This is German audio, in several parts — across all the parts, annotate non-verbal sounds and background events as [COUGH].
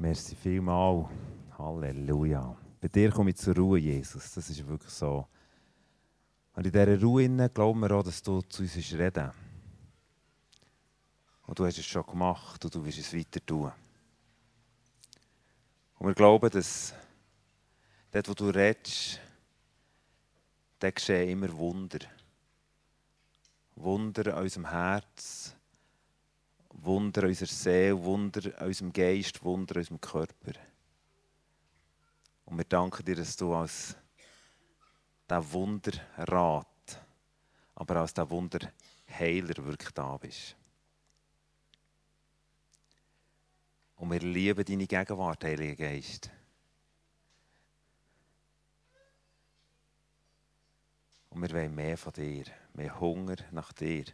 Merci vielmal. Halleluja. Bei dir komme ich zur Ruhe, Jesus. Das ist wirklich so. Und in dieser Ruhe glauben wir auch, dass du zu uns reden Und du hast es schon gemacht und du wirst es weiter tun. Und wir glauben, dass dort, wo du redest, geschehen immer Wunder. Wunder an unserem Herz, Wunder unserer Seele, Wunder unserem Geist, Wunder unserem Körper. Und wir danken dir, dass du als der Wunderrat, aber als der Wunderheiler wirklich da bist. Und wir lieben deine Gegenwart, Heiliger Geist. Und wir wollen mehr von dir, mehr Hunger nach dir.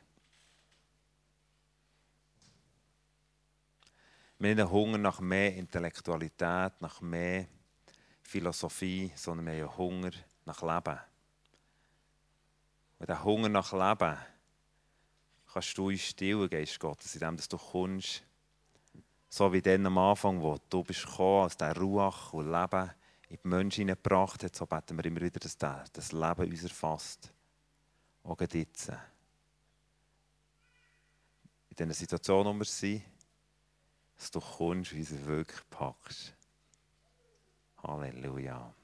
Wir haben einen Hunger nach mehr Intellektualität, nach mehr Philosophie, sondern wir haben einen Hunger nach Leben. Und diesen Hunger nach Leben kannst du uns stillen, Geist Gottes, indem du kommst, so wie dann am Anfang, wo du bist gekommen, als der Ruach und Leben in die Menschen hineingebracht hat, so beten wir immer wieder, dass das Leben uns erfasst. Auch jetzt. In dieser Situation, wo wir sind, dass du kommst und uns wirklich packst. Halleluja.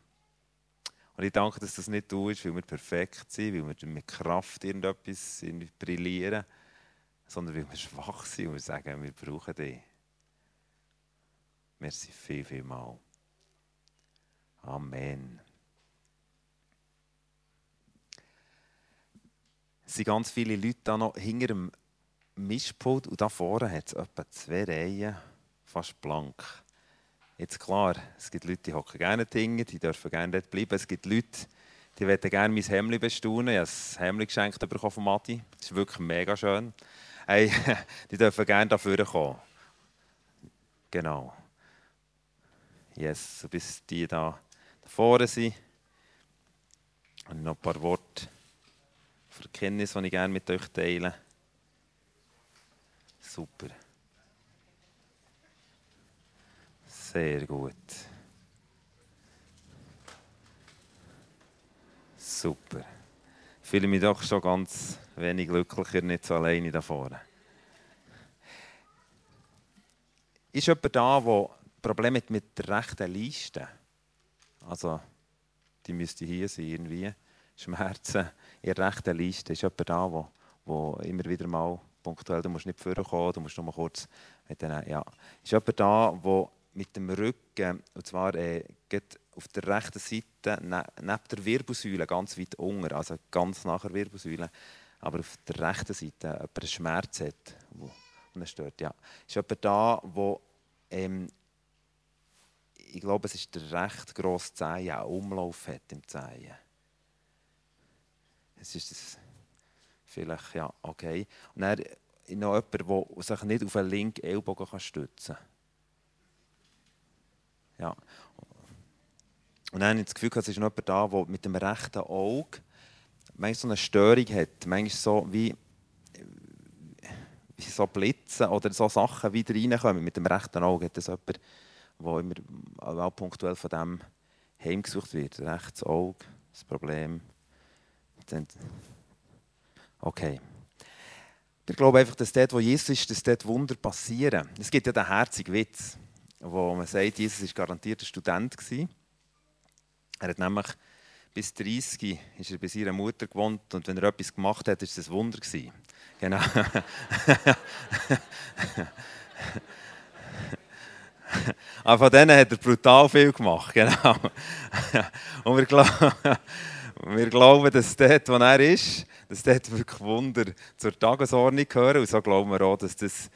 Und ich danke, dass das nicht tust, weil wir perfekt sind, weil wir mit Kraft irgendetwas brillieren, sondern weil wir schwach sind und wir sagen, wir brauchen dich. Merci viel, viel mal. Amen. Es sind ganz viele Leute da noch hinter dem Mischpult und da vorne hat es etwa zwei Reihen, fast blank. Jetzt klar, es gibt Leute, die hocken gerne Dinge, die dürfen gerne dort bleiben. Es gibt Leute, die wollen gerne mein Hemd bestaunen. Ich habe ein Hemd geschenkt bekommen von Matti. Das ist wirklich mega schön. Hey, [LAUGHS] die dürfen gerne dafür kommen. Genau. Yes, so bis die da vorne sind. Und noch ein paar Worte für Kenntnis, die ich gerne mit euch teile. Super. Sehr gut. Super. Ich fühle mich doch schon ganz wenig glücklicher, nicht so alleine da vorne. Ist jemand da, der Probleme hat mit der rechten Liste? Also, die müsste hier sein, irgendwie. Schmerzen in der rechten Liste. Ist jemand da, der, immer wieder mal punktuell, du musst nicht vorkommen, du musst nur kurz mit den, ja. Ist jemand da, der mit dem Rücken, und zwar äh, auf der rechten Seite, ne, neben der Wirbelsäule, ganz weit unten, also ganz nach der Wirbelsäule, aber auf der rechten Seite jemand einen Schmerz hat, wo, und stört, ja. Ist jemand da, wo ähm, ich glaube, es ist der recht grosse Zehen, einen Umlauf hat im Zehen. Es ist das vielleicht, ja, okay. Und dann noch jemand, der sich nicht auf einen linken Ellbogen stützen kann. Ja. Und dann habe ich das Gefühl, es ist noch jemand da, der mit dem rechten Auge manchmal so eine Störung hat. Manchmal so wie, wie so Blitze oder so Sachen wieder reinkommen. Mit dem rechten Auge hat das jemand, der immer auch punktuell von dem heimgesucht wird. Rechts Auge, das Problem. Okay. Ich glaube einfach, dass dort, wo Jesus ist, dass dort Wunder passieren. Es gibt ja den herzigen Witz, wo man sagt, Jesus war garantiert ein Student. Er hat nämlich bis 30 ist er bei seiner Mutter gewohnt und wenn er etwas gemacht hat, war es ein Wunder. Genau. Aber [LAUGHS] von denen hat er brutal viel gemacht. Genau. Und wir glauben, wir glauben, dass dort, wo er ist, dass dort wirklich Wunder zur Tagesordnung gehören. Und so glauben wir auch, dass das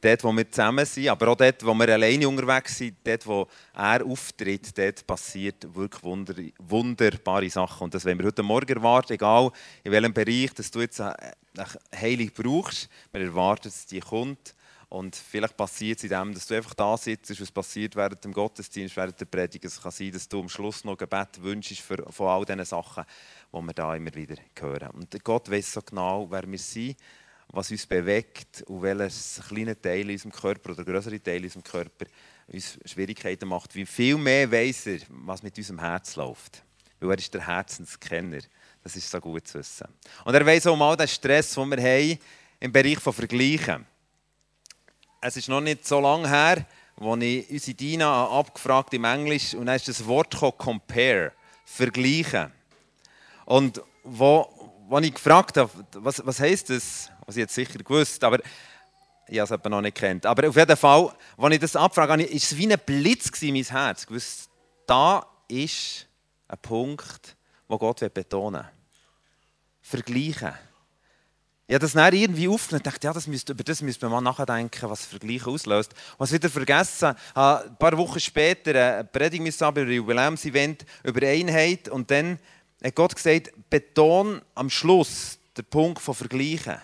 dort, wo wir zusammen sind, aber auch dort, wo wir alleine unterwegs sind, dort, wo er auftritt, dort passiert wirklich wunder, wunderbare Sachen. Und das wollen wir heute Morgen erwarten, egal in welchem Bereich dass du jetzt eine Heilung brauchst. Wir erwarten, dass die kommt. Und vielleicht passiert es in dem, dass du einfach da sitzt, was passiert während dem Gottesdienst, während der Predigt. Es kann sein, dass du am Schluss noch Gebet wünschst für, von all diesen Sachen, die wir da immer wieder hören. Und Gott weiß so genau, wer wir sind, was uns bewegt und welches kleine Teil in unserem Körper oder größere Teil in unserem Körper uns Schwierigkeiten macht, wie viel mehr weiß er, was mit unserem Herz läuft. Weil er ist der Herzenskenner. Das ist so gut zu wissen. Und er weiß auch mal den Stress, den wir haben im Bereich von Vergleichen. Es ist noch nicht so lange her, als ich unsere Dina abgefragt im Englisch und dann ist das Wort compare, vergleichen. Und wo, wo ich gefragt habe, was, was heisst das, was ich jetzt sicher gewusst, aber ich habe es noch nicht kennt. Aber auf jeden Fall, als ich das abfrage, war es wie ein Blitz in mein Herz. Ich wusste, da ist ein Punkt, den Gott betonen will. Vergleichen. Ich habe das dann irgendwie aufgenommen und dachte, ja, das müsste, über das müsste man mal nachdenken, was Vergleichen auslöst. Was wieder vergessen, ein paar Wochen später eine Predigt über ein Jubiläumsevent über Einheit und dann hat Gott gesagt, beton am Schluss den Punkt von Vergleichen.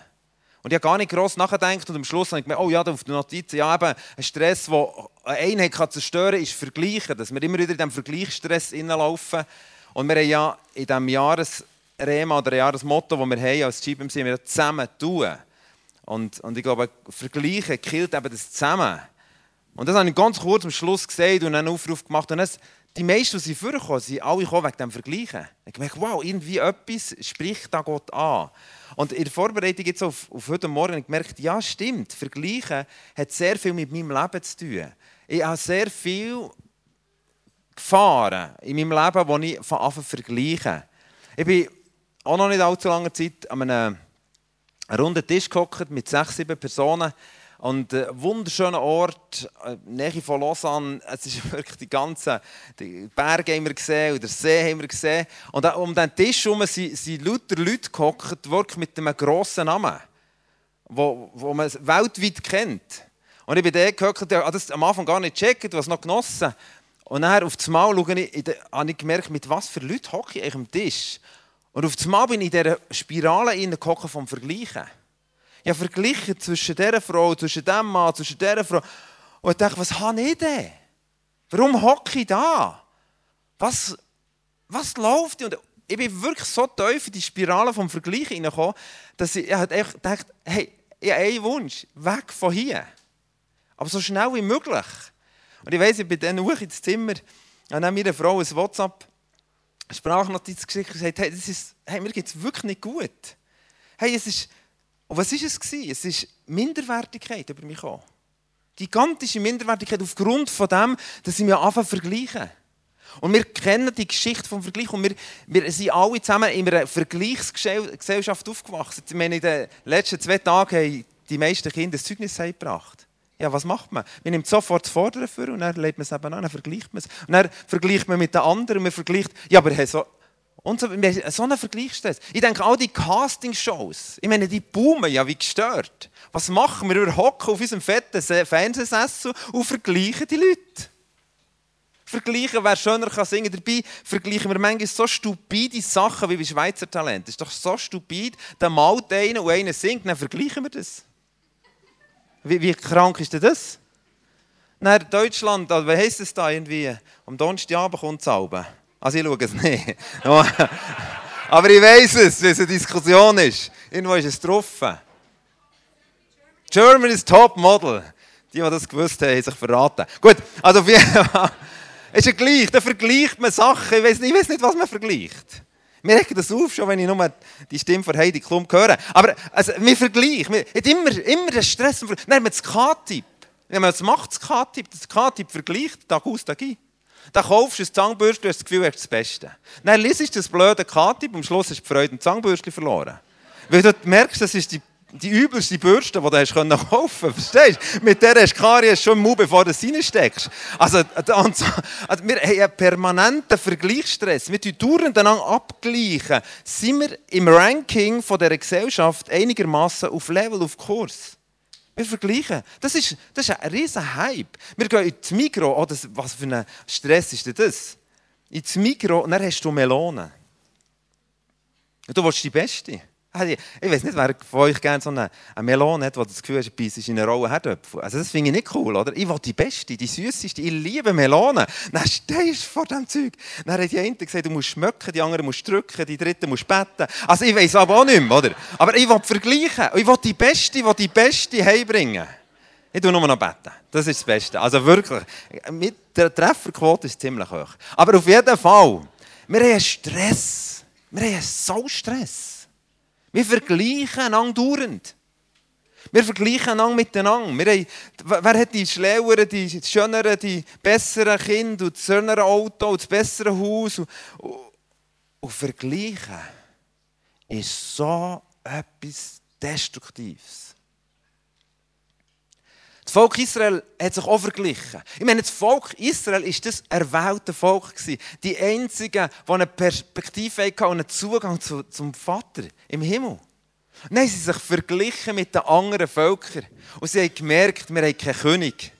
Und ich habe gar nicht gross nachgedacht und am Schluss habe ich gemerkt, oh ja, auf der Notiz, ja eben, ein Stress, der eine Einheit kann zerstören kann, ist Vergleichen. Dass wir immer wieder in diesem Vergleichsstress laufen. Und wir haben ja in diesem Jahres Rema oder Jahresmotto, das wir haben als GBMC, wir zusammen tun. Und, und ich glaube, Vergleichen killt eben das zusammen. Und das habe ich ganz kurz am Schluss gesagt und einen Aufruf gemacht. Und das, die meisten, die vorgekommen sind, alle gekommen wegen dem Vergleichen. Ich habe gemerkt, wow, irgendwie etwas spricht da Gott an. Und in der Vorbereitung jetzt auf, auf heute Morgen habe ich gemerkt, ja, stimmt, Vergleichen hat sehr viel mit meinem Leben zu tun. Ich habe sehr viel Gefahren in meinem Leben, die ich von Anfang vergleiche. Ich bin auch noch nicht allzu lange Zeit an einem runden Tisch gehockt mit sechs, sieben Personen. Und ein äh, wunderschöner Ort, äh, Nähe von Lausanne. Es ist [LAUGHS] wirklich die ganzen die Berge haben wir gesehen und den See haben wir gesehen. Und um diesen Tisch herum sind, sind lauter Leute gehockt, wirklich mit einem grossen Namen, wo, wo man weltweit kennt. Und ich bin da gehockt, habe das am Anfang gar nicht gecheckt, was noch genossen. Und dann auf das Mal schaue ich, habe ich gemerkt, mit was für Leuten hocke ich am Tisch. Und auf einmal bin ich in dieser Spirale hineingekommen vom Vergleichen. Ich habe verglichen zwischen dieser Frau, zwischen diesem Mann, zwischen dieser Frau. Und ich dachte, was habe ich denn? Warum hocke ich da? Was, was läuft? Und ich bin wirklich so tief in die Spirale vom Vergleichen hineingekommen, dass ich, dachte, hey, ich habe einen Wunsch, weg von hier. Aber so schnell wie möglich. Und ich weiss, ich bin dann [LAUGHS] hoch ins Zimmer und dann meiner Frau ein WhatsApp Sprachnotiz geschickt und gesagt, hey, das ist, hey, mir geht es wirklich nicht gut. Hey, es ist, und was war es? Gewesen? Es ist Minderwertigkeit über mich gekommen. Gigantische Minderwertigkeit aufgrund von dem, dass ich mich anfange vergleichen. Und wir kennen die Geschichte vom Vergleich und wir, wir sind alle zusammen in einer Vergleichsgesellschaft aufgewachsen. Ich meine, in den letzten zwei Tagen haben die meisten Kinder ein Zeugnis gebracht. Ja, was macht man? Man nimmt sofort das Vordere für und dann legt man es eben an, dann vergleicht man es. Und dann vergleicht man mit den anderen, man vergleicht, ja, aber so, und so, so einen Vergleichstress. Ich denke, all die Castingshows, ich meine, die boomen ja wie gestört. Was machen wir? Wir hocken auf unserem fetten Fernsehsessel und vergleichen die Leute. Vergleichen, wer schöner kann singen. Dabei vergleichen wir manchmal so stupide Sachen wie bei Schweizer Talent. Das ist doch so stupid. Dann malt einer und einer singt, dann vergleichen wir das. Wie, wie krank ist denn das? Nach Deutschland, also, wie heisst es da irgendwie? Am Donnerstagabend kommt es. Also ich schaue es nicht. [LAUGHS] Aber ich weiß es, wie es eine Diskussion ist. Irgendwo ist es drauf. Germany's Top Model. Die, die das gewusst haben, haben sich verraten. Gut, also jeden Fall [LAUGHS] ist ja gleich. Da vergleicht man Sachen. Ich weiß, nicht, ich weiß nicht, was man vergleicht. Mir regt das auf, schon wenn ich nur die Stimme von Heidi Klum höre. Aber also, wir vergleichen. Wir haben immer, immer den Stress. Haben wir das K-Tipp. Was macht das K-Tipp? Das K-Tipp vergleicht Tag aus, Tag ein. Dann kaufst du ein Zahnbürste, du hast das Gefühl, du hast das Beste. Dann liest du das blöde K-Tipp und am Schluss hast du die Freude am Zahnbürste verloren. Weil du merkst, das ist die, die übelste Bürste, die du hast kaufen konntest. Verstehst du? Mit der hast du Karies schon im Mund, bevor du es reinsteckst. Also, also, wir haben einen permanenten Vergleichsstress. Wir tun dauernd abgleichen. Sind wir im Ranking von dieser Gesellschaft einigermaßen auf Level, auf Kurs? Wir vergleichen. Das ist, das ist ein riesen Hype. Wir gehen ins Mikro. Oh, das, was für ein Stress ist denn das? Ins Mikro und dann hast du Melonen. Du willst die Beste. Ich weiß nicht, wer von euch gerne so eine, eine Melone hat, wo das Gefühl hat, beißt in eine rohe Herdöpfel. Also das finde ich nicht cool, oder? Ich will die beste, die süßeste, ich liebe Melonen. Dann stehst du vor diesem Zeug. Dann hat die eine gesagt, du musst schmecken, die andere musst drücken, die dritte musst beten. Also ich weiß aber auch nicht mehr, oder? Aber ich will vergleichen. Ich will die beste, die die beste heimbringen. Ich tue nur noch beten. Das ist das Beste. Also wirklich, mit der Trefferquote ist ziemlich hoch. Aber auf jeden Fall, wir haben Stress. Wir haben so Stress. Wir vergleichen einander dauernd. Wir vergleichen einander miteinander. Wir haben, wer hat die schlaueren, die schöneren, die besseren Kinder und das schönere Auto und das bessere Haus? Und, und, und vergleichen ist so etwas Destruktives. Das Volk Israel hat sich auch verglichen. Ich meine, das Volk Israel war das erwählte Volk. Die einzigen, die eine Perspektive hatten und einen Zugang zum Vater im Himmel. Haben sie sich verglichen mit den anderen Völkern. Und sie haben gemerkt, wir haben keinen König.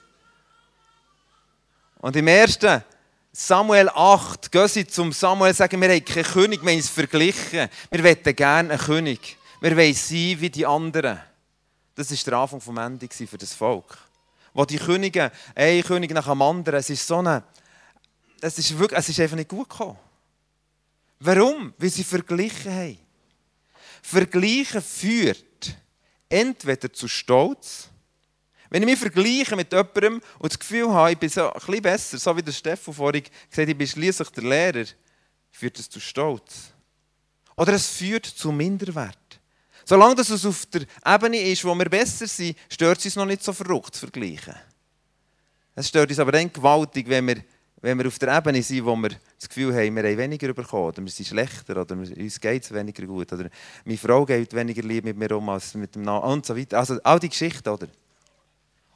Und im ersten Samuel 8 gehen sie zum Samuel und sagen, wir haben keinen König, wir haben es verglichen. Wir wollen gerne einen König. Wir wollen sein wie die anderen. Das war der Anfang vom Ende für das Volk. Wo die Könige, ein König nach dem anderen, es ist so eine, es ist, wirklich, es ist einfach nicht gut gekommen. Warum? Weil sie verglichen haben. Vergleichen führt entweder zu Stolz, wenn ich mich vergleiche mit jemandem und das Gefühl habe, ich bin so ein bisschen besser, so wie der Stefan vorhin gesagt hat, ich bin schließlich der Lehrer, führt es zu Stolz. Oder es führt zu Minderwert. Solange es auf der Ebene ist, wo wir besser sind, stört es uns noch nicht so verrückt zu vergleichen. Es stört uns aber dann gewaltig, wenn wir wenn wir auf der Ebene sind, wo wir das Gefühl haben, wir haben weniger bekommen, oder wir sind schlechter, oder uns geht es weniger gut, oder meine Frau geht weniger lieb mit mir um als mit dem Namen, und so weiter. Also all die Geschichten, oder?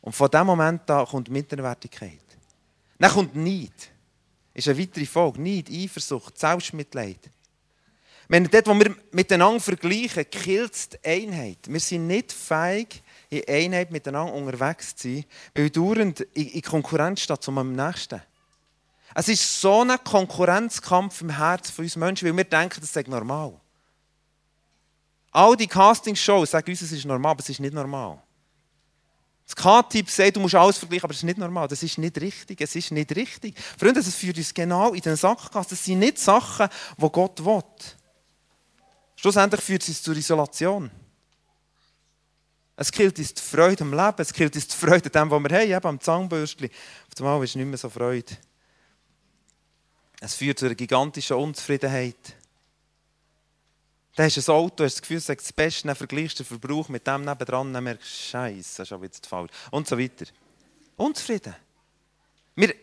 Und von diesem Moment an kommt Minderwertigkeit. Dann kommt Neid. Ist eine weitere Folge. Neid, Eifersucht, Selbstmitleid. Wenn dort, wo wir miteinander vergleichen, killt die Einheit. Wir sind nicht fähig, in Einheit miteinander unterwegs zu sein, weil wir dauernd in Konkurrenz stehen zum Nächsten. Es ist so ein Konkurrenzkampf im Herzen von uns Menschen, weil wir denken, das sei normal. All die Castingshows sagen uns, es ist normal, aber es ist nicht normal. Das K-Typ sagt, du musst alles vergleichen, aber das ist nicht normal. Das ist nicht richtig. Es ist nicht richtig. Freunde, das führt uns genau in den Sackgasse. Das sind nicht Sachen, die Gott will. Schlussendlich führt es zur Isolation. Es killt uns die Freude am Leben. Es killt uns die Freude an dem, was wir haben, eben am Zahnbürstchen. Auf einmal ist nicht mehr so Freude. Es führt zu einer gigantischen Unzufriedenheit. Dann hast du ein Auto, hast das Gefühl, es ist das Beste, dann vergleichst du den Verbrauch mit dem nebendran, dann merkst du, Scheiße, das ist aber jetzt falsch. Und so weiter. Unzufrieden. Wir,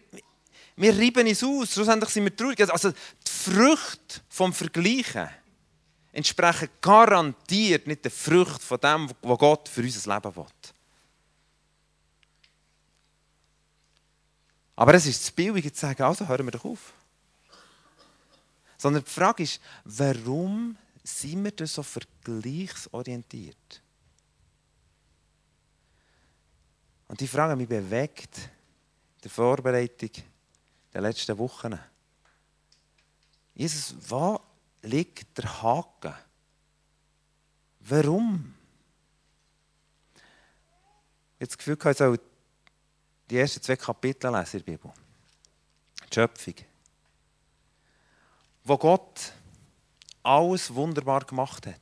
wir reiben es aus, schlussendlich sind wir traurig. Also die Früchte vom Vergleichen entsprechen garantiert nicht der Frucht von dem, was Gott für unser Leben will. Aber es ist zu billig zu sagen, also hören wir doch auf. Sondern die Frage ist, warum sind wir denn so vergleichsorientiert? Und die Frage mich bewegt in der Vorbereitung der letzten Wochen. Jesus, wo liegt der Haken? Warum? Ich habe das Gefühl, ich soll die ersten zwei Kapitel lesen in der Bibel. Die Schöpfung wo Gott alles wunderbar gemacht hat.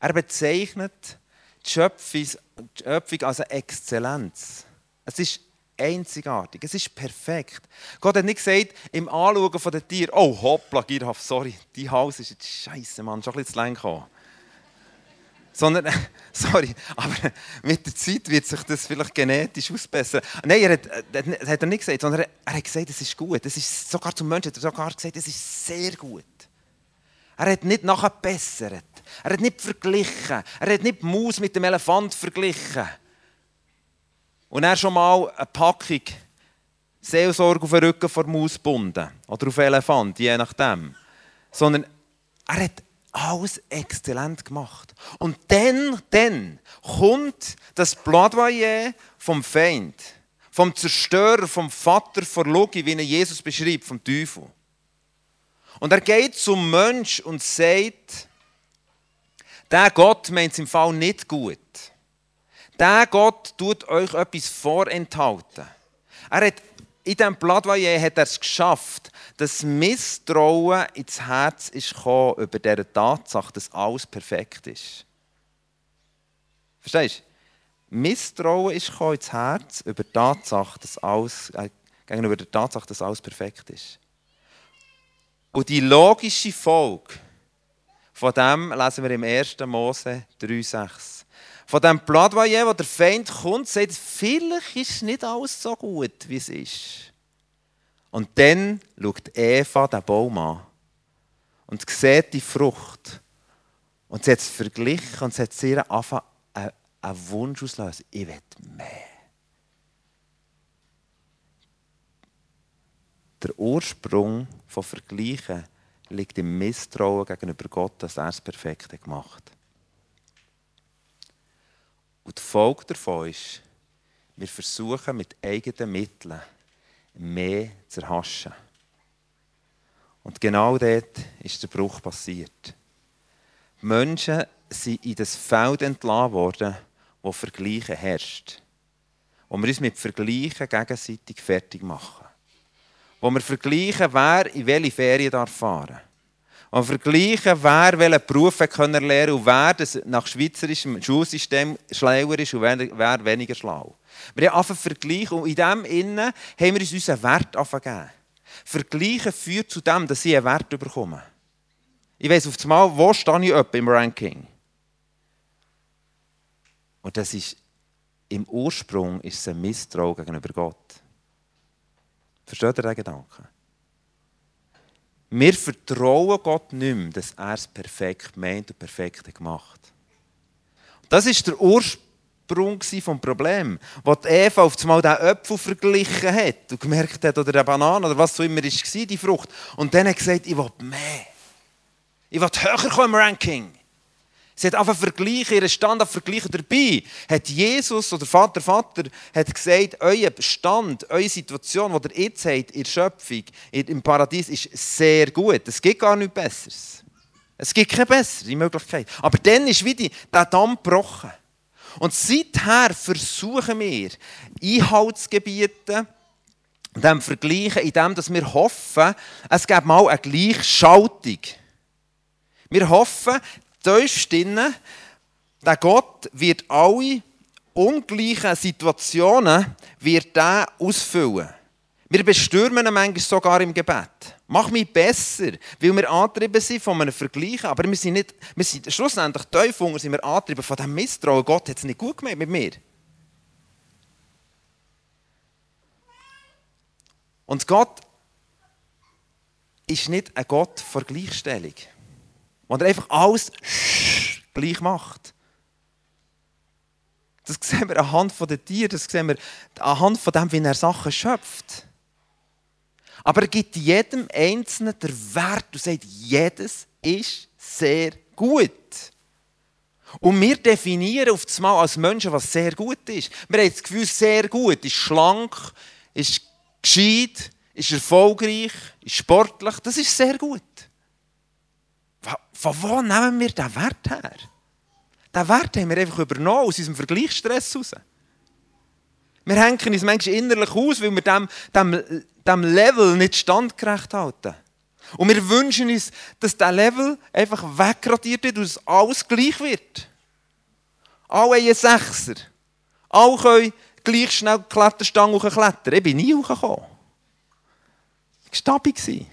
Er bezeichnet die Schöpfung als eine Exzellenz. Es ist einzigartig, es ist perfekt. Gott hat nicht gesagt, im Anschauen von den Tieren, oh hoppla, Girhaft, sorry, die Haus ist jetzt scheiße, Mann, schon ein bisschen zu lang gekommen. Sondern, [LAUGHS] sorry, aber mit der Zeit wird sich das vielleicht genetisch ausbessern. Nein, er hat, das äh, hat er nicht gesagt, sondern er hat gesagt, es ist gut. Es ist sogar zum Menschen hat er sogar gesagt, es ist sehr gut. Er hat nicht nachher bessert. Er hat nicht verglichen. Er hat nicht die Maus mit dem Elefant verglichen. Und er schon mal eine Packung Seelsorge auf den Rücken vor Maus gebunden. Oder auf Elefant, je nachdem. Sondern er hat alles exzellent gemacht. Und dann, dann kommt das Plädoyer vom Feind, vom Zerstörer, vom Vater vor Logi, wie ihn Jesus beschreibt, vom Teufel. Und er geht zum Mensch und sagt, der Gott meint es im Fall nicht gut. Der Gott tut euch etwas vorenthalten. Er hat in diesem Plädoyer hat er es geschafft, dass Misstrauen ins Herz ist über diese Tatsache, dass alles perfekt ist. Verstehst du? Misstrauen ist ins Herz über die Tatsache, dass alles, äh, gegenüber der Tatsache, dass alles perfekt ist. Und die logische Folge von dem lesen wir im 1. Mose 3,6. Von dem Plädoyer, wo der Feind kommt, sagt, vielleicht ist nicht alles so gut, wie es ist. Und dann schaut Eva den Baum an und sieht die Frucht. Und sie hat es verglichen und sie hat sehr angefangen, einen Wunsch auslösen. Ich will mehr. Der Ursprung von Vergleichen liegt im Misstrauen gegenüber Gott, dass er es perfekt gemacht hat. Und die Folge davon ist, wir versuchen mit eigenen Mitteln mehr zu erhaschen. Und genau dort ist der Bruch passiert. Die Menschen sind in das Feld entlassen worden, wo Vergleichen herrscht. Wo wir uns mit Vergleichen gegenseitig fertig machen. Wo wir vergleichen, wer in welche Ferien darf fahren Wo wir vergleichen, wer welchen Beruf können lernen und wer das nach schweizerischem Schulsystem schlauer ist und wer, weniger schlau. Wir haben angefangen vergleichen und in dem Innen haben wir uns unseren Wert gegeben. Vergleichen führt zu dem, dass ich einen Wert bekomme. Ich weiss auf einmal, wo stehe ich im Ranking. Und das ist, im Ursprung ist es ein Misstrauen gegenüber Gott. Versteht ihr den Gedanken? Wir vertrauen Gott nicht mehr, dass er es perfekt meint und perfekt gemacht Das ist der Ursprung des Problems, wo die Eva auf einmal den Apfel verglichen hat und gemerkt hat, oder eine Banane oder was so immer war, die Frucht. Und dann hat gesagt, ich will mehr. Ich will höher kommen im Ranking. Sie hat einfach vergleichen, ihren Stand auf vergleichen. Dabei hat Jesus oder Vater, Vater hat gesagt, euer Stand, eure Situation, die ihr jetzt habt, in der Schöpfung, im Paradies, ist sehr gut. Es gibt gar nichts Besseres. Es gibt keine bessere Möglichkeit. Aber dann ist wieder der Damm gebrochen. Und seither versuchen wir, Einhalt zu gebieten, dem Vergleichen, indem wir hoffen, es gibt mal eine Gleichschaltung. Wir hoffen, tiefst drin, der Gott wird alle ungleichen Situationen wird ausfüllen. Wir bestürmen ihn manchmal sogar im Gebet. Mach mich besser, weil wir angetrieben sind von einem Vergleich, aber wir sind nicht, wir sind schlussendlich tief sind wir angetrieben von diesem Misstrauen. Gott hat es nicht gut gemacht mit mir. Und Gott ist nicht ein Gott vor Gleichstellung. Wo er einfach alles gleich macht. Das sehen wir anhand der Tiere, das sehen wir anhand von dem, wie er Sachen schöpft. Aber er gibt jedem Einzelnen den Wert und sagt, jedes ist sehr gut. Und wir definieren auf das Mal als Menschen, was sehr gut ist. Wir haben das Gefühl, sehr gut ist schlank, ist gescheit, ist erfolgreich, ist sportlich. Das ist sehr gut. Von wo nehmen wir diesen Wert her? Diesen Wert haben wir einfach übernommen aus unserem Vergleichsstress heraus. Wir hängen uns manchmal innerlich aus, weil wir dem, dem, dem Level nicht standgerecht halten. Und wir wünschen uns, dass dieser Level einfach wegradiert wird und dass alles gleich wird. Alle haben einen Sechser. Alle können gleich schnell die Kletterstange hochklettern. Ich bin nie hochgekommen. Ich war stabil.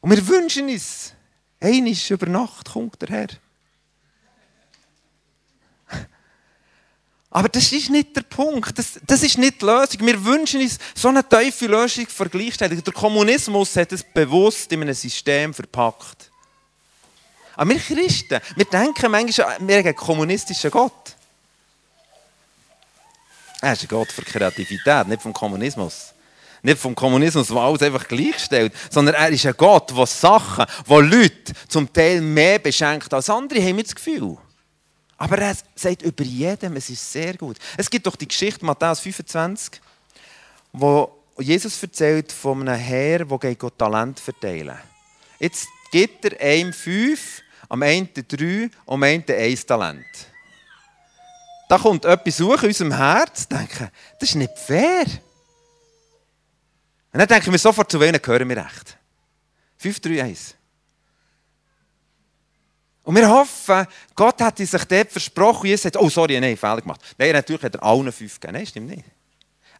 Und wir wünschen uns, Einisch über Nacht kommt der Herr. Aber das ist nicht der Punkt. Das, das ist nicht die Lösung. Wir wünschen uns so eine tiefe Lösung für Gleichstellung. Der Kommunismus hat es bewusst in einem System verpackt. Aber wir Christen, wir denken manchmal, wir haben einen kommunistischen Gott. Er ist ein Gott für Kreativität, nicht vom Kommunismus. Nicht vom Kommunismus, wo alles einfach gleichstellt, sondern er ist ein Gott, der Sachen, wo Leute zum Teil mehr beschenkt als andere, haben wir das Gefühl. Aber er sagt über jedem, es ist sehr gut. Es gibt doch die Geschichte Matthäus 25, wo Jesus erzählt von einem Herr, der Gott Talent verteilen Jetzt gibt er einem fünf, am einen drei und am einen ein Talent. Da kommt etwas suchen in unserem Herz, denken, das ist nicht fair. Und dann denken wir sofort, zu wem gehören wir recht. 5, 3, 1. Und wir hoffen, Gott hat sich dort versprochen, Jesus sagt, oh sorry, nein, Fehler gemacht. Nein, natürlich hat er allen fünf gegeben. Nein, stimmt nicht.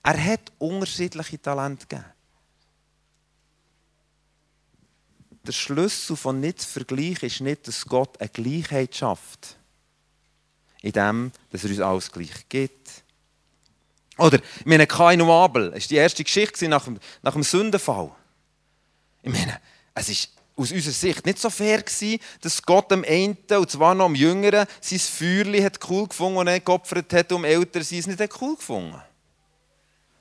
Er hat unterschiedliche Talente gegeben. Der Schlüssel von nicht vergleichen ist nicht, dass Gott eine Gleichheit schafft. In dem, dass er uns alles gleich gibt. Oder, ich meine, Kain und Abel, das war die erste Geschichte nach dem, nach dem Sündenfall. Ich meine, es ist aus unserer Sicht nicht so fair gewesen, dass Gott am einen, und zwar noch am Jüngeren, sein Feuerli hat cool gefunden und er geopfert hat, um älter sie es nicht cool gefunden.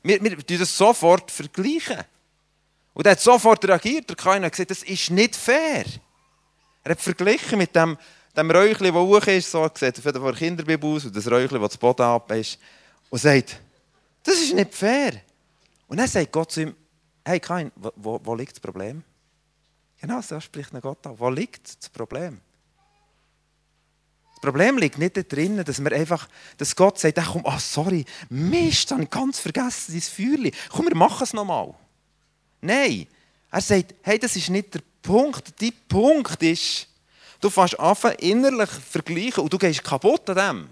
Wir, wir tun das sofort vergleichen. Und er hat sofort reagiert. Der Kain hat gesagt, das ist nicht fair. Er hat verglichen mit dem, dem Räuchli, das hoch ist, so gesagt, von der Kinderbibel aus, und das Räuchli, das zu Boden ab ist, und sagt, das ist nicht fair. Und dann sagt Gott zu ihm, hey Kain, wo, wo, liegt das Problem? Genau so spricht Gott an. Wo liegt das Problem? Das Problem liegt nicht darin, dass wir einfach, dass Gott sagt, ach komm, oh, sorry, Mist, habe ich ganz vergessen, dein Feuerli. Komm, wir machen es nochmal. Nein, er sagt, hey, das ist nicht der Punkt. Der Punkt ist, du fängst an, innerlich vergleichen und du gehst kaputt an dem.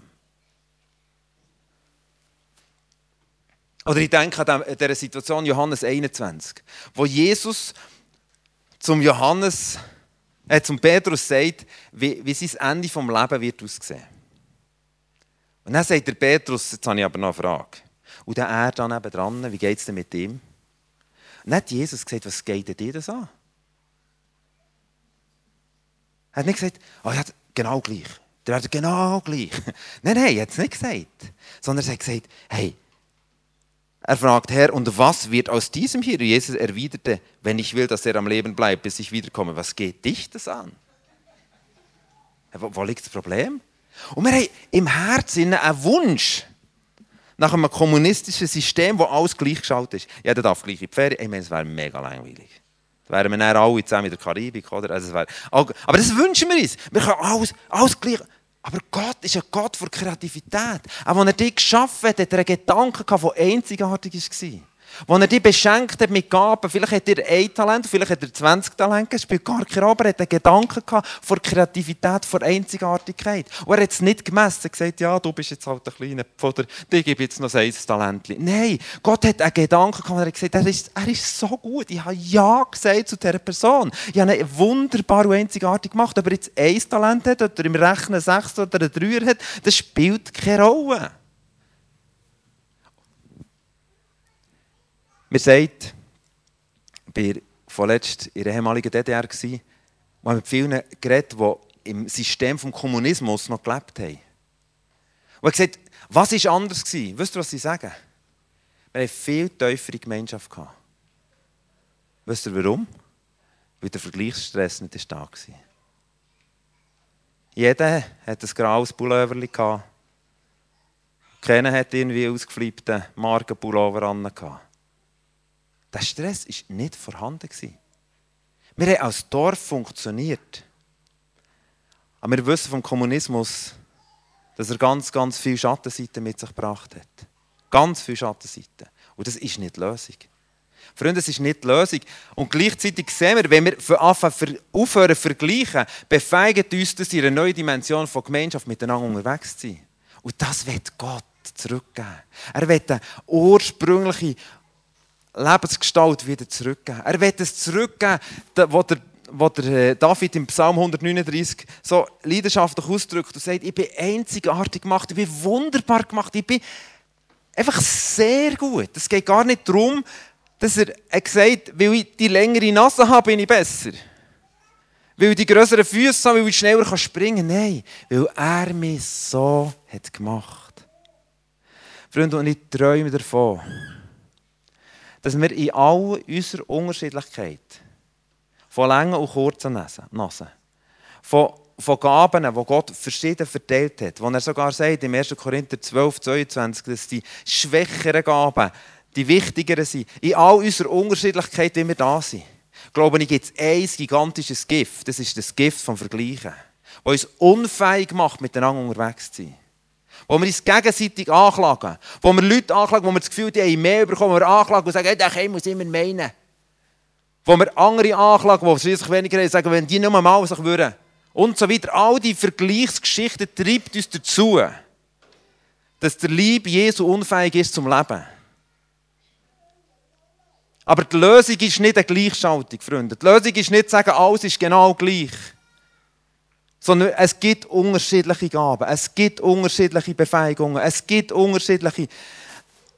Oder ich denke an dieser Situation Johannes 21, wo Jesus zum Johannes, äh, zum Petrus sagt, wie, wie sein Ende vom Leben wird aussehen. Und dann sagt der Petrus, jetzt habe ich aber noch eine Frage. Und dann er dann eben dran, wie geht es denn mit ihm? Und dann hat Jesus gesagt, was geht dir das an? Er hat nicht gesagt, oh, ja, genau gleich. Der wird genau gleich. [LAUGHS] nein, nein, er hat es nicht gesagt. Sondern er hat gesagt, hey, er fragt, Herr, und was wird aus diesem hier? Jesus erwiderte, wenn ich will, dass er am Leben bleibt, bis ich wiederkomme, was geht dich das an? Wo, liegt das Problem? Und wir haben im Herzen einen Wunsch nach einem kommunistischen System, wo alles gleichgeschaltet ist. Jeder darf gleich in die Ferien. Ich meine, es wäre mega langweilig. Da wären wir dann alle zusammen in der Karibik, oder? Also wäre, aber das wünschen wir uns. Wir können alles, alles gleich. Aber Gott ist ein Gott für Kreativität. Auch als er dich geschaffen hat, hat er einen Gedanken der einzigartig war. Als er dich beschenkt hat mit Gaben, vielleicht hat er ein Talent, vielleicht hat er 20 Talente, es spielt gar keine Rolle, er hat einen Gedanken gehabt von Kreativität, von Einzigartigkeit. Und er hat es nicht gemessen, er gesagt, ja, du bist jetzt halt ein kleiner Pfoder, dir gebe jetzt noch ein Talent. Nein, Gott hat einen Gedanken gehabt, er hat gesagt, er ist, er ist so gut, ich habe Ja gesagt zu dieser Person. Ich habe ihn wunderbar und einzigartig gemacht, ob er jetzt ein Talent hat, oder im Rechnen sechs oder Dreier hat, das spielt keine Rolle. Mir sagt, ich war vorletzt in der ehemaligen DDR, und haben mit vielen geredet, die im System des Kommunismus noch gelebt haben. Und ich gesagt, was war anders? Gewesen? Wisst ihr, was sie sagen? Wir hatten viel tiefere Gemeinschaft. Gehabt. Wisst ihr warum? Weil der Vergleichsstress nicht da war. Jeder hatte ein graues Pullover. Keiner hatte irgendwie ausgeflippten Markenpullover an. Der Stress war nicht vorhanden. Wir haben als Dorf funktioniert. Aber wir wissen vom Kommunismus, dass er ganz, ganz viele Schattenseiten mit sich gebracht hat. Ganz viele Schattenseiten. Und das ist nicht die Lösung. Freunde, das ist nicht die Lösung. Und gleichzeitig sehen wir, wenn wir aufhören zu vergleichen, befeigt uns das in eine neue Dimension von Gemeinschaft miteinander unterwegs zu sein. Und das wird Gott zurückgeben. Er wird eine ursprüngliche Lebensgestalt wieder zurückgeben. Er wird es zurückgeben, wo der, wo der äh, David im Psalm 139 so leidenschaftlich ausdrückt und sagt, ich bin einzigartig gemacht, ich bin wunderbar gemacht, ich bin einfach sehr gut. Es geht gar nicht darum, dass er, er sagt, weil ich die längere Nase habe, bin ich besser. Weil ich die größeren Füße habe, weil ich schneller springen kann. Nein, weil er mich so hat gemacht. Freunde, und ich träume davon, dass wir in all unserer Unterschiedlichkeit, von langen und kurzen Nasen, von, von Gaben, die Gott verschieden verteilt hat, wo er sogar sagt, im 1. Korinther 12, 22, dass die schwächeren Gaben die wichtigeren sind. In all unserer Unterschiedlichkeit, wie wir da sind, glaube ich, gibt es ein gigantisches Gift. Das ist das Gift vom Vergleichen, das uns unfähig macht, miteinander unterwegs zu sein wo wir uns gegenseitig anklagen, wo wir Leute anklagen, wo wir das Gefühl haben, die haben mehr bekommen, wo wir anklagen und sagen, hey, der muss immer meinen. Wo wir andere anklagen, die schließlich weniger haben, sagen, wenn die nur mal sich würden Und so weiter. All die Vergleichsgeschichten treibt uns dazu, dass der Lieb Jesu unfähig ist zum Leben. Aber die Lösung ist nicht eine Gleichschaltung, Freunde. Die Lösung ist nicht zu sagen, alles ist genau gleich. Sondern es gibt unterschiedliche Gaben, es gibt unterschiedliche Befähigungen, es gibt unterschiedliche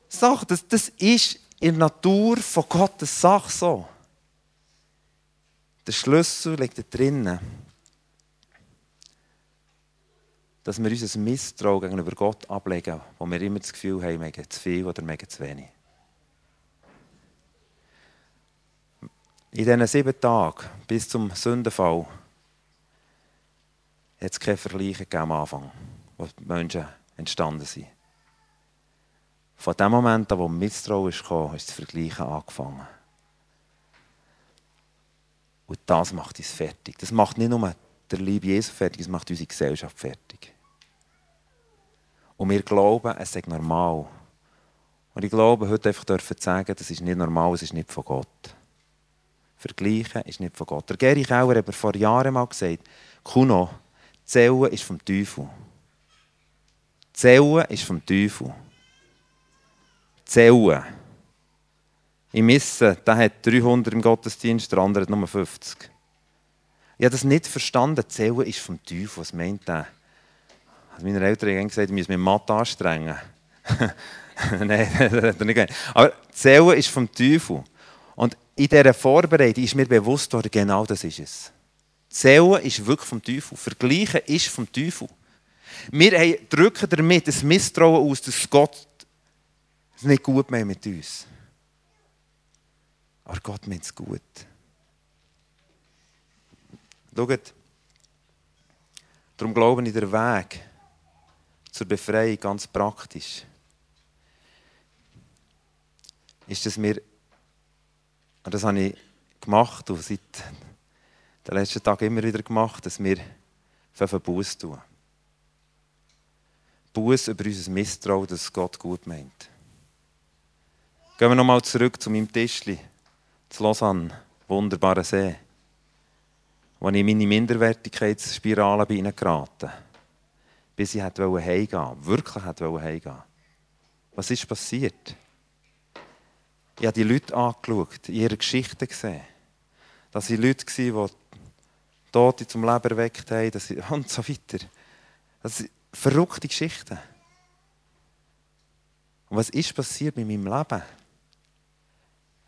Sachen. Das, das ist in der Natur von Gottes Sache so. Der Schlüssel liegt da drinnen, dass wir unser Misstrauen gegenüber Gott ablegen, wo wir immer das Gefühl haben, wir zu viel oder wir zu wenig. In diesen sieben Tagen bis zum Sündenfall hat es keine Vergleiche am Anfang, wo die Menschen entstanden sind. Von dem Moment an, wo Misstrauen kam, ist das Vergleichen angefangen. Und das macht uns fertig. Das macht nicht nur der Liebe Jesu fertig, das macht unsere Gesellschaft fertig. Und wir glauben, es ist normal. Und ich glaube, heute einfach dürfen sagen, das ist nicht normal, es ist nicht von Gott. Vergleichen ist nicht von Gott. Der Geri Kauer hat vor Jahren mal gesagt, Kuno, Zählen ist vom Teufel. Zählen ist vom Teufel. Zählen. Im Missen, der hat 300 im Gottesdienst, der andere hat nur 50. Ich habe das nicht verstanden. Zählen ist vom Teufel. Was meint er? Also meine Eltern haben gesagt, ich muss mich Mathe anstrengen. [LAUGHS] Nein, [LAUGHS] das hat er nicht gesagt. Aber Zählen ist vom Teufel. Und in dieser Vorbereitung ist mir bewusst genau das ist es. Zählen ist wirklich vom Teufel. Vergleichen ist vom Teufel. Wir drücken damit ein Misstrauen aus, dass Gott es nicht gut meint mit uns. Aber Gott meint es gut. Schaut, darum glaube ich, der Weg zur Befreiung ganz praktisch ist, dass wir, und das habe ich gemacht und seit den letzten Tag immer wieder gemacht, dass wir für Buß tun. Buß über unser Misstrauen, dass Gott gut meint. Gehen wir nochmal zurück zu meinem Tischli, zu Lausanne, wunderbarer See, wo ich in meine Minderwertigkeitsspirale bin geraten bis ich heimgehen wollte, wirklich heimgehen Was ist passiert? Ich habe die Leute angeschaut, ihre Geschichten gesehen. Das waren Leute, die Tote zum Leben erweckt haben sie, [LAUGHS] und so weiter. Das sind verrückte Geschichten. Und was ist passiert mit meinem Leben?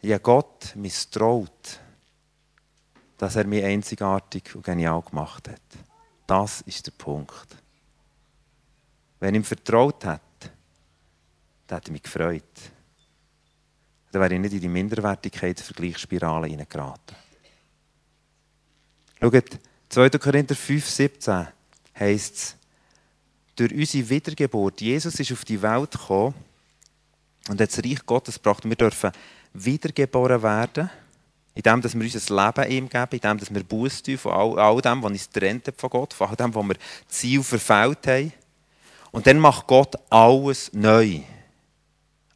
Ich habe Gott misstraut, dass er mich einzigartig und genial gemacht hat. Das ist der Punkt. Wenn ich ihm vertraut hätte, dann hätte er mich gefreut. Dann wäre ich nicht in die Minderwertigkeitsvergleichsspirale hineingeraten. Schaut, 2. Korinther 5, 17 heisst es, durch unsere Wiedergeburt, Jesus ist auf die Welt gekommen und hat das Reich Gottes gebracht. Wir dürfen wiedergeboren werden, indem wir unser Leben ihm geben, indem wir Buß tun von all, all dem, was uns trennt von Gott, von all dem, was wir Ziel verfehlt haben. Und dann macht Gott alles neu.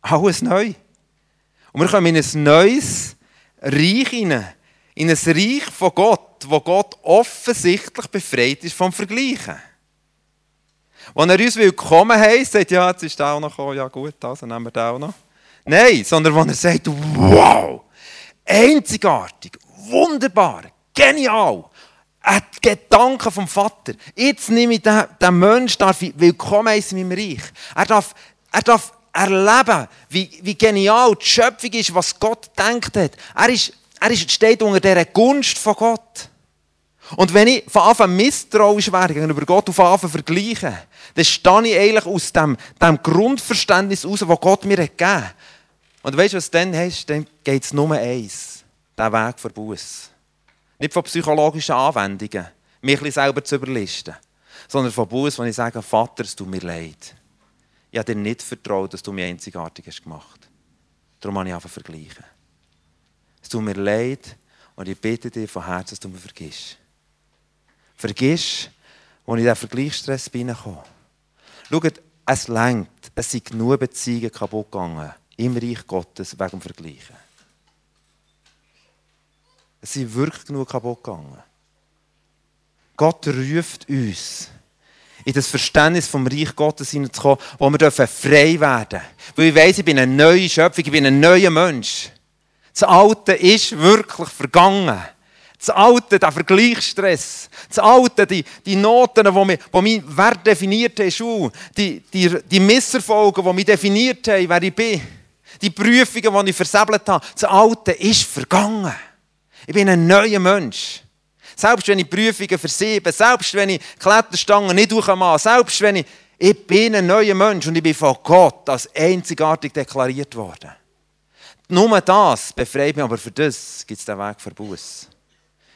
Alles neu. Und wir kommen in ein neues Reich hinein. In ein Reich von Gott wo Gott offensichtlich befreit ist vom Vergleichen. Wenn er uns willkommen heisst, sagt, ja, jetzt ist der auch noch gekommen, ja gut, also nehmen wir den auch noch. Nein, sondern wenn er sagt, wow, einzigartig, wunderbar, genial, ein Gedanke vom Vater. Jetzt nehme ich den, den Menschen, darf ich willkommen heißen in meinem Reich. Er darf, er darf erleben, wie, wie genial die Schöpfung ist, was Gott denkt hat. Er, ist, er steht unter dieser Gunst von Gott. Und wenn ich von Anfang misstrauisch werde gegenüber Gott und von Anfang vergleiche, dann stehe ich eigentlich aus dem, dem Grundverständnis heraus, das Gott mir gegeben hat. Und weißt du, was dann heißt? Dann geht es nur eins: der Weg vor Buß. Nicht von psychologischen Anwendungen, mich ein selber zu überlisten, sondern von Buß, wenn ich sage: Vater, es tut mir leid. Ich habe dir nicht vertraut, dass du mich einzigartig hast gemacht. Darum habe ich einfach vergleichen. Tut mir leid und ich bitte dich von Herzen, dass du mir vergisst vergisst, wo ich in diesen Vergleichsstress bin. Schaut, es längt. Es sind genug Beziehungen kaputt gegangen im Reich Gottes wegen dem Vergleichen. Es sind wirklich genug kaputt gegangen. Gott ruft uns, in das Verständnis vom Reich Gottes hineinzukommen, wo wir frei werden dürfen. Weil ich weiss, ich bin eine neue Schöpfung, ich bin ein neuer Mensch. Das Alte ist wirklich vergangen. Das Alte, der Vergleichsstress. Das Alte, die, die Noten, die mich, die mich Wert definiert haben, Schule. Die, die, die Misserfolge, die mich definiert haben, wer ich bin. Die Prüfungen, die ich versäbelt habe. Das Alte ist vergangen. Ich bin ein neuer Mensch. Selbst wenn ich Prüfungen versiebe, selbst wenn ich Kletterstangen nicht durchmache, selbst wenn ich... Ich bin ein neuer Mensch und ich bin von Gott als einzigartig deklariert worden. Nur das befreit mich, aber für das gibt es den Weg für Buß.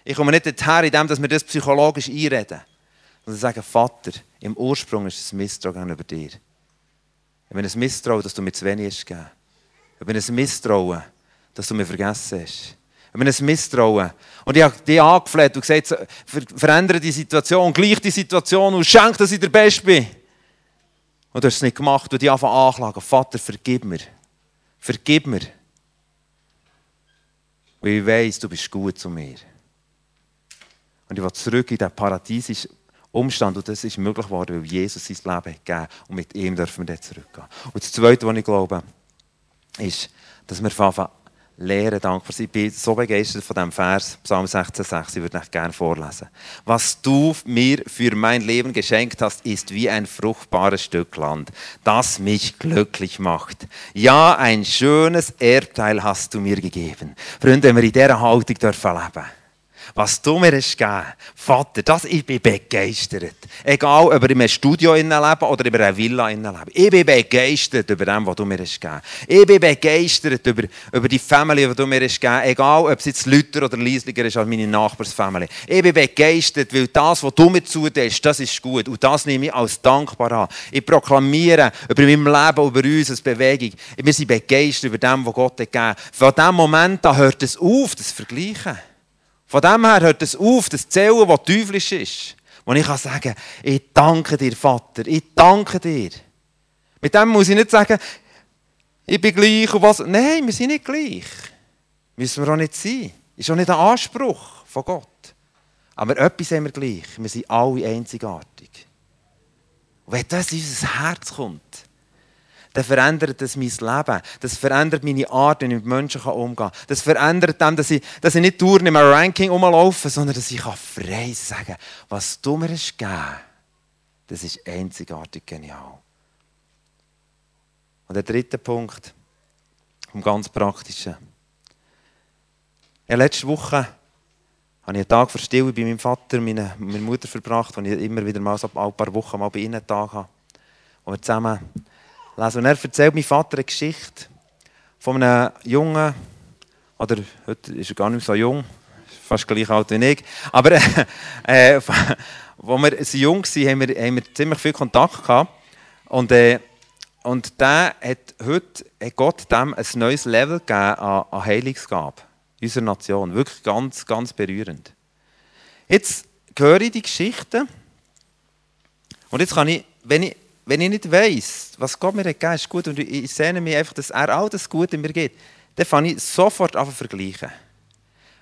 Ich komme nicht dorthin, indem wir das psychologisch einreden. Und sagen, Vater, im Ursprung ist es Misstrauen über dir. Ich bin ein Misstrauen, dass du mir zu wenig hast gegeben. Ich bin ein Misstrauen, dass du mir vergessen hast. Ich bin ein Misstrauen. Und ich habe dich angefleht und gesagt, verändere die Situation, gleich die Situation und schenk, dass ich der Beste bin. Und du hast es nicht gemacht und die anfangen anklagen. Vater, vergib mir. Vergib mir. Weil ich weiss, du bist gut zu mir. Und ich will zurück in den paradiesischen Umstand. Und das ist möglich geworden, weil Jesus sein Leben gegeben hat. Und mit ihm dürfen wir dann zurückgehen. Und das Zweite, was ich glaube, ist, dass wir von Lehren dankbar sind. Ich bin so begeistert von diesem Vers, Psalm 16,6, ich würde euch gerne vorlesen. Was du mir für mein Leben geschenkt hast, ist wie ein fruchtbares Stück Land, das mich glücklich macht. Ja, ein schönes Erbteil hast du mir gegeben. Freunde, wenn wir in dieser Haltung dürfen leben was du mir hast gegeben Vater, das, ich bin begeistert. Egal, ob wir in einem Studio leben oder in einer Villa leben. Ich bin begeistert über das, was du mir hast gegeben Ich bin begeistert über, über die Familie, die du mir hast gegeben Egal, ob es jetzt Luther oder Liesliger ist als meine Nachbarsfamilie. Ich bin begeistert, weil das, was du mir zutust, das ist gut. Und das nehme ich als dankbar an. Ich proklamiere über mein Leben, über uns als Bewegung. Wir sind begeistert über das, was Gott hat gegeben Von diesem Moment an hört es auf, das Vergleichen. Von dem her hört es auf, das Zählen, was teuflisch ist. Wo ich kann sagen, ich danke dir, Vater, ich danke dir. Mit dem muss ich nicht sagen, ich bin gleich und was. Nein, wir sind nicht gleich. Müssen wir auch nicht sein. Ist auch nicht ein Anspruch von Gott. Aber etwas haben wir gleich. Wir sind alle einzigartig. Und wenn das in unser Herz kommt, dann verändert das mein Leben. Das verändert meine Art, wie ich mit Menschen umgehen kann. Das verändert dann, dass ich, dass ich nicht durch in einem Ranking rumlaufe, sondern dass ich frei sagen kann, was du mir hast gegeben, das ist einzigartig genial. Und der dritte Punkt, vom ganz Praktischen. Ja, letzte Woche habe ich einen Tag für Stille bei meinem Vater meiner, meiner Mutter verbracht, wo ich immer wieder mal so ein paar Wochen mal bei ihnen einen Tag habe. Und wir zusammen lesen. Und er erzählt mein Vater eine Geschichte von einem Jungen, oder heute ist er gar nicht mehr so jung, fast gleich alt wie ich, aber [LAUGHS] äh, als wir so jung waren, haben wir, haben wir ziemlich viel Kontakt gehabt. Und, äh, und der hat heute hat Gott dem ein neues Level gegeben an, an Heilungsgabe unserer Nation. Wirklich ganz, ganz berührend. Jetzt höre ich die Geschichte und jetzt kann ich, wenn ich wenn ich nicht weiss, was Gott mir gegeben hat, ist gut und ich sehne mich einfach, dass er all das Gute mir gibt, dann fange ich sofort an zu vergleichen.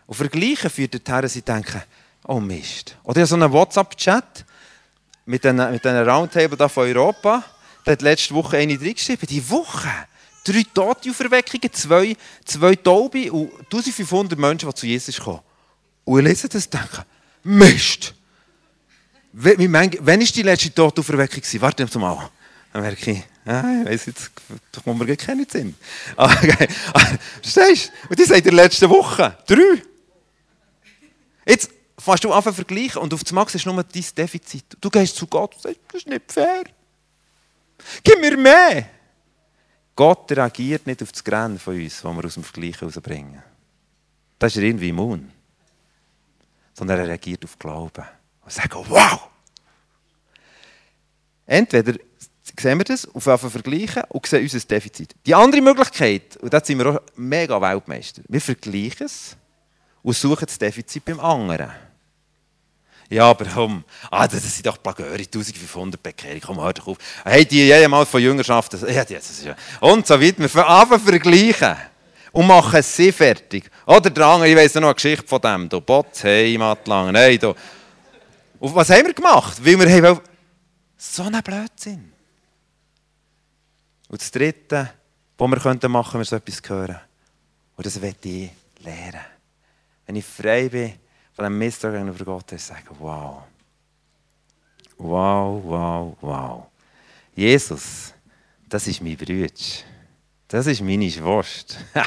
Und vergleichen führt dazu, dass ich denke, oh Mist. Oder ich habe so einen WhatsApp-Chat mit einem, mit einem Roundtable da von Europa, da hat letzte Woche eine geschrieben, die Woche, drei tote Auferweckungen, zwei, zwei Taube und 1500 Menschen, die zu Jesus kommen. Und ich lese das und denke, Mist! Wann war die letzte Todauferweckung? Warte mal. Dann merke ich, ah, ich weiss jetzt, da kommt mir gar keinen Sinn. Okay. Verstehst du? Und die sagt in der letzten Woche. Drei. Jetzt fängst du an zu vergleichen und auf das Max ist nur dein Defizit. Du gehst zu Gott und sagst, das ist nicht fair. Gib mir mehr. Gott reagiert nicht auf das Grennen von uns, das wir aus dem Vergleichen rausbringen. Das ist irgendwie immun. Sondern er reagiert auf Glauben und sagen, wow! Entweder sehen wir das, auf jeden vergleichen und sehen unser Defizit. Die andere Möglichkeit, und da sind wir auch mega Weltmeister, wir vergleichen es und suchen das Defizit beim anderen. Ja, aber komm, ah, das sind doch Plagöre, 1500 Bekehrungen, komm, hör doch auf. Hey, die jemals von Jüngerschaft, ja, das ist ja. Und so weiter. Wir anfangen vergleichen und machen sie fertig. Oder der andere, ich weiss noch eine Geschichte von dem, da Botz, Heimatlang, nein, da Und was haben wir gemacht? Weil wir haben so einen Blödsinn. Und das Dritte, was wir machen könnten, wir so etwas hören. Und das möchte ich lernen. Wenn ich frei bin von dem Misstrauen gegenüber Gott, ist sagen, wow. Wow, wow, wow. Jesus, das ist mein Bruder. Das ist meine Schwester. [LAUGHS]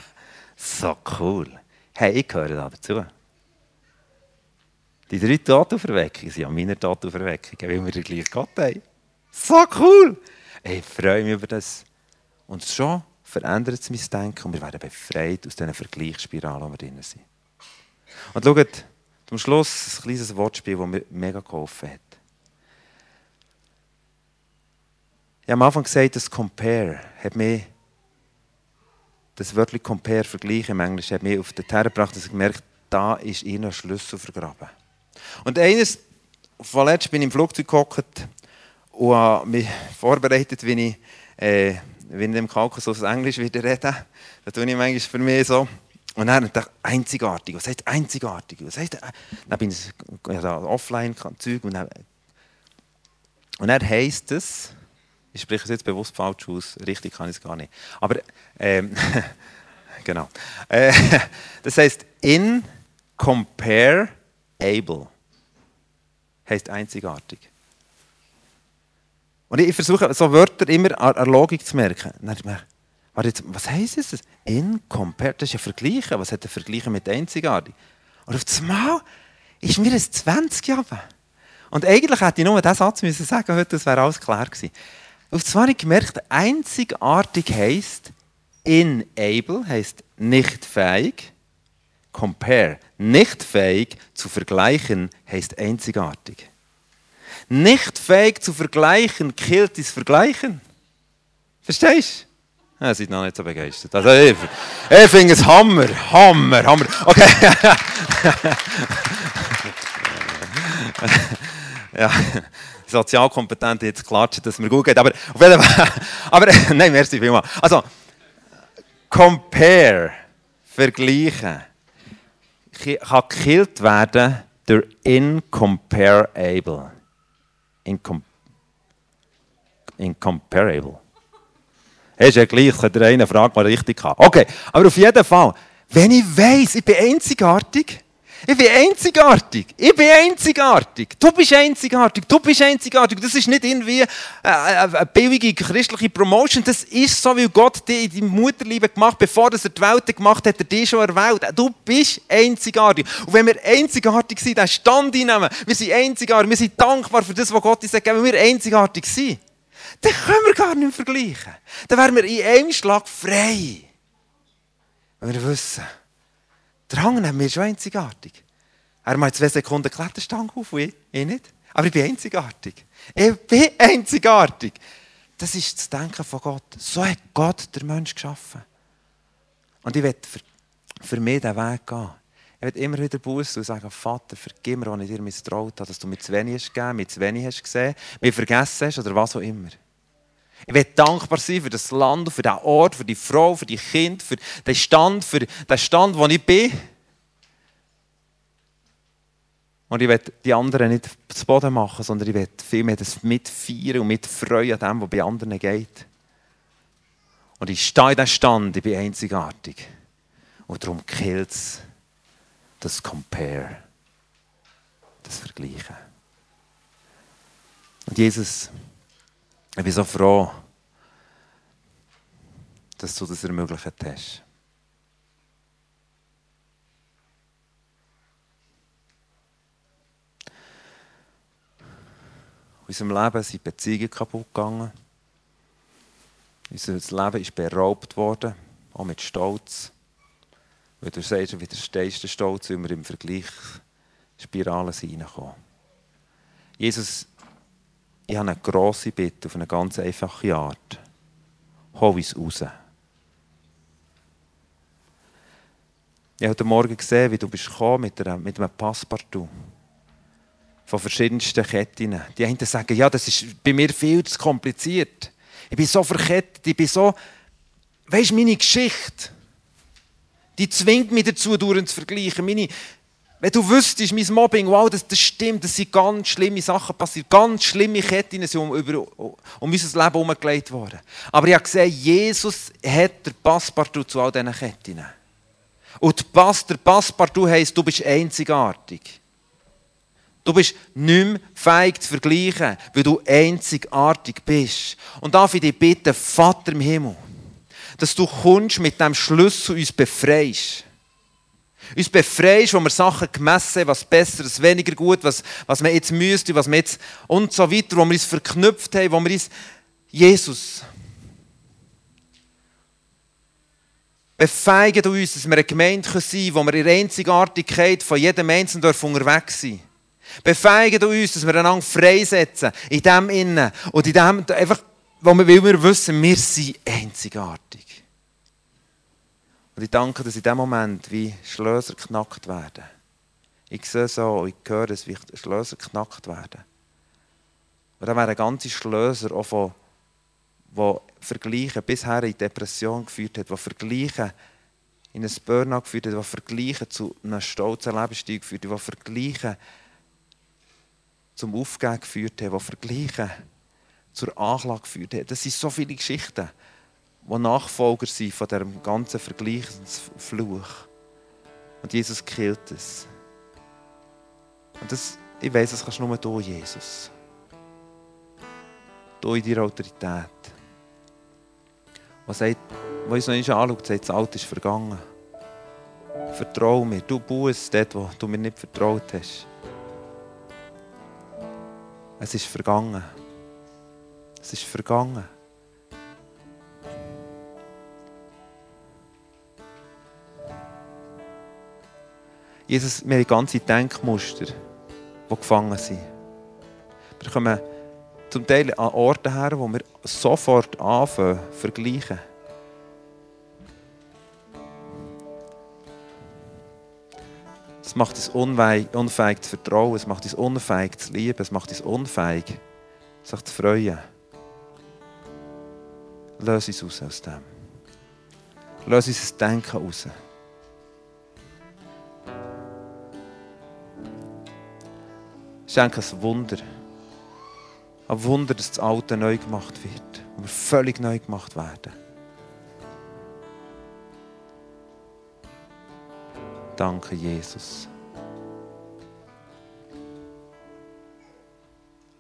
so cool. Hey, ich gehöre da dazu. Die drei Totauferweckungen sind an meiner Totauferweckung, weil wir den gleichen Gott haben. So cool! Ich freue mich über das. Und schon verändert es mein Denken und wir werden befreit aus diesen Vergleichsspiralen, wo wir drin sind. Und schaut, zum Schluss ein kleines Wortspiel, das mir mega geholfen hat. Ich habe am Anfang gesagt, das Compare hat mich, das wörtlich Compare, Vergleich im Englischen, hat mich auf den Terra gebracht, dass ich gemerkt da ist ihnen ein Schlüssel vergraben. Und eines, vorletzt bin ich im Flugzeug gehockt und habe mich vorbereitet, wie ich, äh, wie ich im Kaukasus Englisch wieder rede. Da tue ich manchmal für mich so. Und dann dachte ich, einzigartig. Was heißt einzigartig? Was heißt, dann bin ich ja, offline-Zeug und dann, und dann heisst es, ich spreche es jetzt bewusst falsch aus, richtig kann ich es gar nicht. Aber, ähm, [LAUGHS] genau. Äh, [LAUGHS] das heißt, in compare able heißt einzigartig. Und ich versuche so Wörter immer an der Logik zu merken. Mir, jetzt, was heisst das? In compare, das ist ja Vergleichen. Was hat der Vergleichen mit einzigartig? Und auf einmal ist mir ein 20 Jahre. Und eigentlich hätte ich nur diesen Satz müssen sagen heute, das wäre alles klar gewesen. Auf einmal habe ich gemerkt, einzigartig heisst inable, heisst nicht fähig. Compare, nicht fähig zu vergleichen, heißt einzigartig. Nicht fähig zu vergleichen, killt das Vergleichen. Verstehst du? Ja, seid noch nicht so begeistert. Also ich, ich finde es Hammer, Hammer, Hammer. Okay. [LAUGHS] ja, sozialkompetent jetzt klatschen, dass mir gut geht. Aber auf jeden Fall. [LAUGHS] Aber nein, merci vielmals. Also, compare, vergleichen kann gekillt werden durch incomparable. Incom incomparable. Das ist ja gleich, könnt ihr eine Frage mal richtig haben. Okay, aber auf jeden Fall, wenn ich weiss, ich bin einzigartig, ich bin einzigartig. Ich bin einzigartig. Du bist einzigartig. Du bist einzigartig. Das ist nicht irgendwie äh, äh, eine billige christliche Promotion. Das ist so, wie Gott dich in deinem Mutterliebe gemacht Bevor er die Welt gemacht hat, hat er dich schon erwählt. Du bist einzigartig. Und wenn wir einzigartig sind, dann Stand einnehmen. Wir sind einzigartig. Wir sind dankbar für das, was Gott uns gegeben hat. Wenn wir einzigartig sind, dann können wir gar nicht mehr vergleichen. Dann wären wir in einem Schlag frei. Wenn wir wissen, der Hang nehmen wir schon einzigartig. Er macht zwei Sekunden Kletterstange auf ich, ich nicht. Aber ich bin einzigartig. Ich bin einzigartig. Das ist das Denken von Gott. So hat Gott den Menschen geschaffen. Und ich werde für, für mich diesen Weg gehen. Ich werde immer wieder Buße und sagen, Vater, vergib mir, wenn ich dir misstraut habe, dass du mir zu wenig hast gegeben, mir zu wenig hast gesehen, mir vergessen hast oder was auch immer. Ich will dankbar sein für das Land, für den Ort, für die Frau, für die Kinder, für den Stand, für den Stand, wo ich bin. Und ich will die anderen nicht zu Boden machen, sondern ich will vielmehr das mitfeiern und mitfreuen an dem, was bei anderen geht. Und ich stehe in diesem Stand, ich bin einzigartig. Und darum killt es das Compare, das Vergleichen. Und Jesus, ich bin so froh, dass du das ermöglicht hast. In unserem Leben sind Beziehungen kaputt gegangen. Unser Leben ist beraubt worden, auch mit Stolz. Weil du sagst, du widerstehst den Stolz, weil wir im Vergleich Spiralen reinkommen. Jesus, ich habe eine grosse Bitte auf eine ganz einfache Art. Hol uns raus. Ich habe heute Morgen gesehen, wie du bist mit, einer, mit einem Passepartout von verschiedensten Ketten. Die einen sagen, ja, das ist bei mir viel zu kompliziert. Ich bin so verkettet, ich bin so... Weißt du, meine Geschichte, die zwingt mich dazu, durch zu vergleichen. Meine, Wenn du wüsstest, mein Mobbing, wow, das, das stimmt, das sind ganz schlimme Sachen passiert, ganz schlimme Ketten sind um, über, um unser Leben herumgelegt worden. Aber ich habe gesehen, Jesus hat den Passepartout zu all diesen Ketten. Und der Passepartout heisst, du bist einzigartig. Du bist nicht mehr feig zu vergleichen, weil du einzigartig bist. Und darf ich dich bitten, Vater im Himmel, dass du kommst mit dem Schlüssel uns befreist. Uns befreist, wo wir Sachen gemessen haben, was besser, was weniger gut, was, was man jetzt müsste, was wir jetzt und so weiter, wo wir uns verknüpft haben, wo wir uns Jesus befeigen uns, dass wir eine Gemeinde sein können, wo wir in der Einzigartigkeit von jedem Einzelnen unterwegs sind. Befeigen uns, dass wir einander freisetzen, in dem Innen und in dem, einfach, wo wir, weil wir wissen, wir sind einzigartig. Und ich danke, dass in dem Moment wie Schlösser geknackt werden. Ich sehe so, ich höre es, wie Schlösser geknackt werden. Und dann wären ganze Schlösser die Vergleichen bisher in Depression geführt hat, die Vergleichen in ein Burnout geführt hat, die Vergleichen zu einem stolzen Lebensstil geführt hat, die Vergleichen zum Aufgeben geführt haben, die Vergleiche zur Anklage geführt haben. Das sind so viele Geschichten, die Nachfolger sind von diesem ganzen Vergleichsfluch. Und Jesus killt es. Und das, ich weiß, das kannst du nur du, Jesus. Du in deiner Autorität. Was sagt, wo uns noch nicht anschaut, sagt, das Alte ist vergangen. Vertrau mir. Du bußt dort, wo du mir nicht vertraut hast. Es ist vergangen. Es ist vergangen. Jesus, wir haben ganze Denkmuster, die gefangen sind. Wir kommen zum Teil an Orte her, wo wir sofort anfangen, vergleichen. Es macht uns unfähig zu vertrauen, es macht uns unfähig zu lieben, es macht uns unfähig, sich zu freuen. Löse uns aus aus dem. Löse uns das Denken raus. Schenke ein Wunder. Ein Wunder, dass das Alte neu gemacht wird. Und wir völlig neu gemacht werden. Danke, Jesus.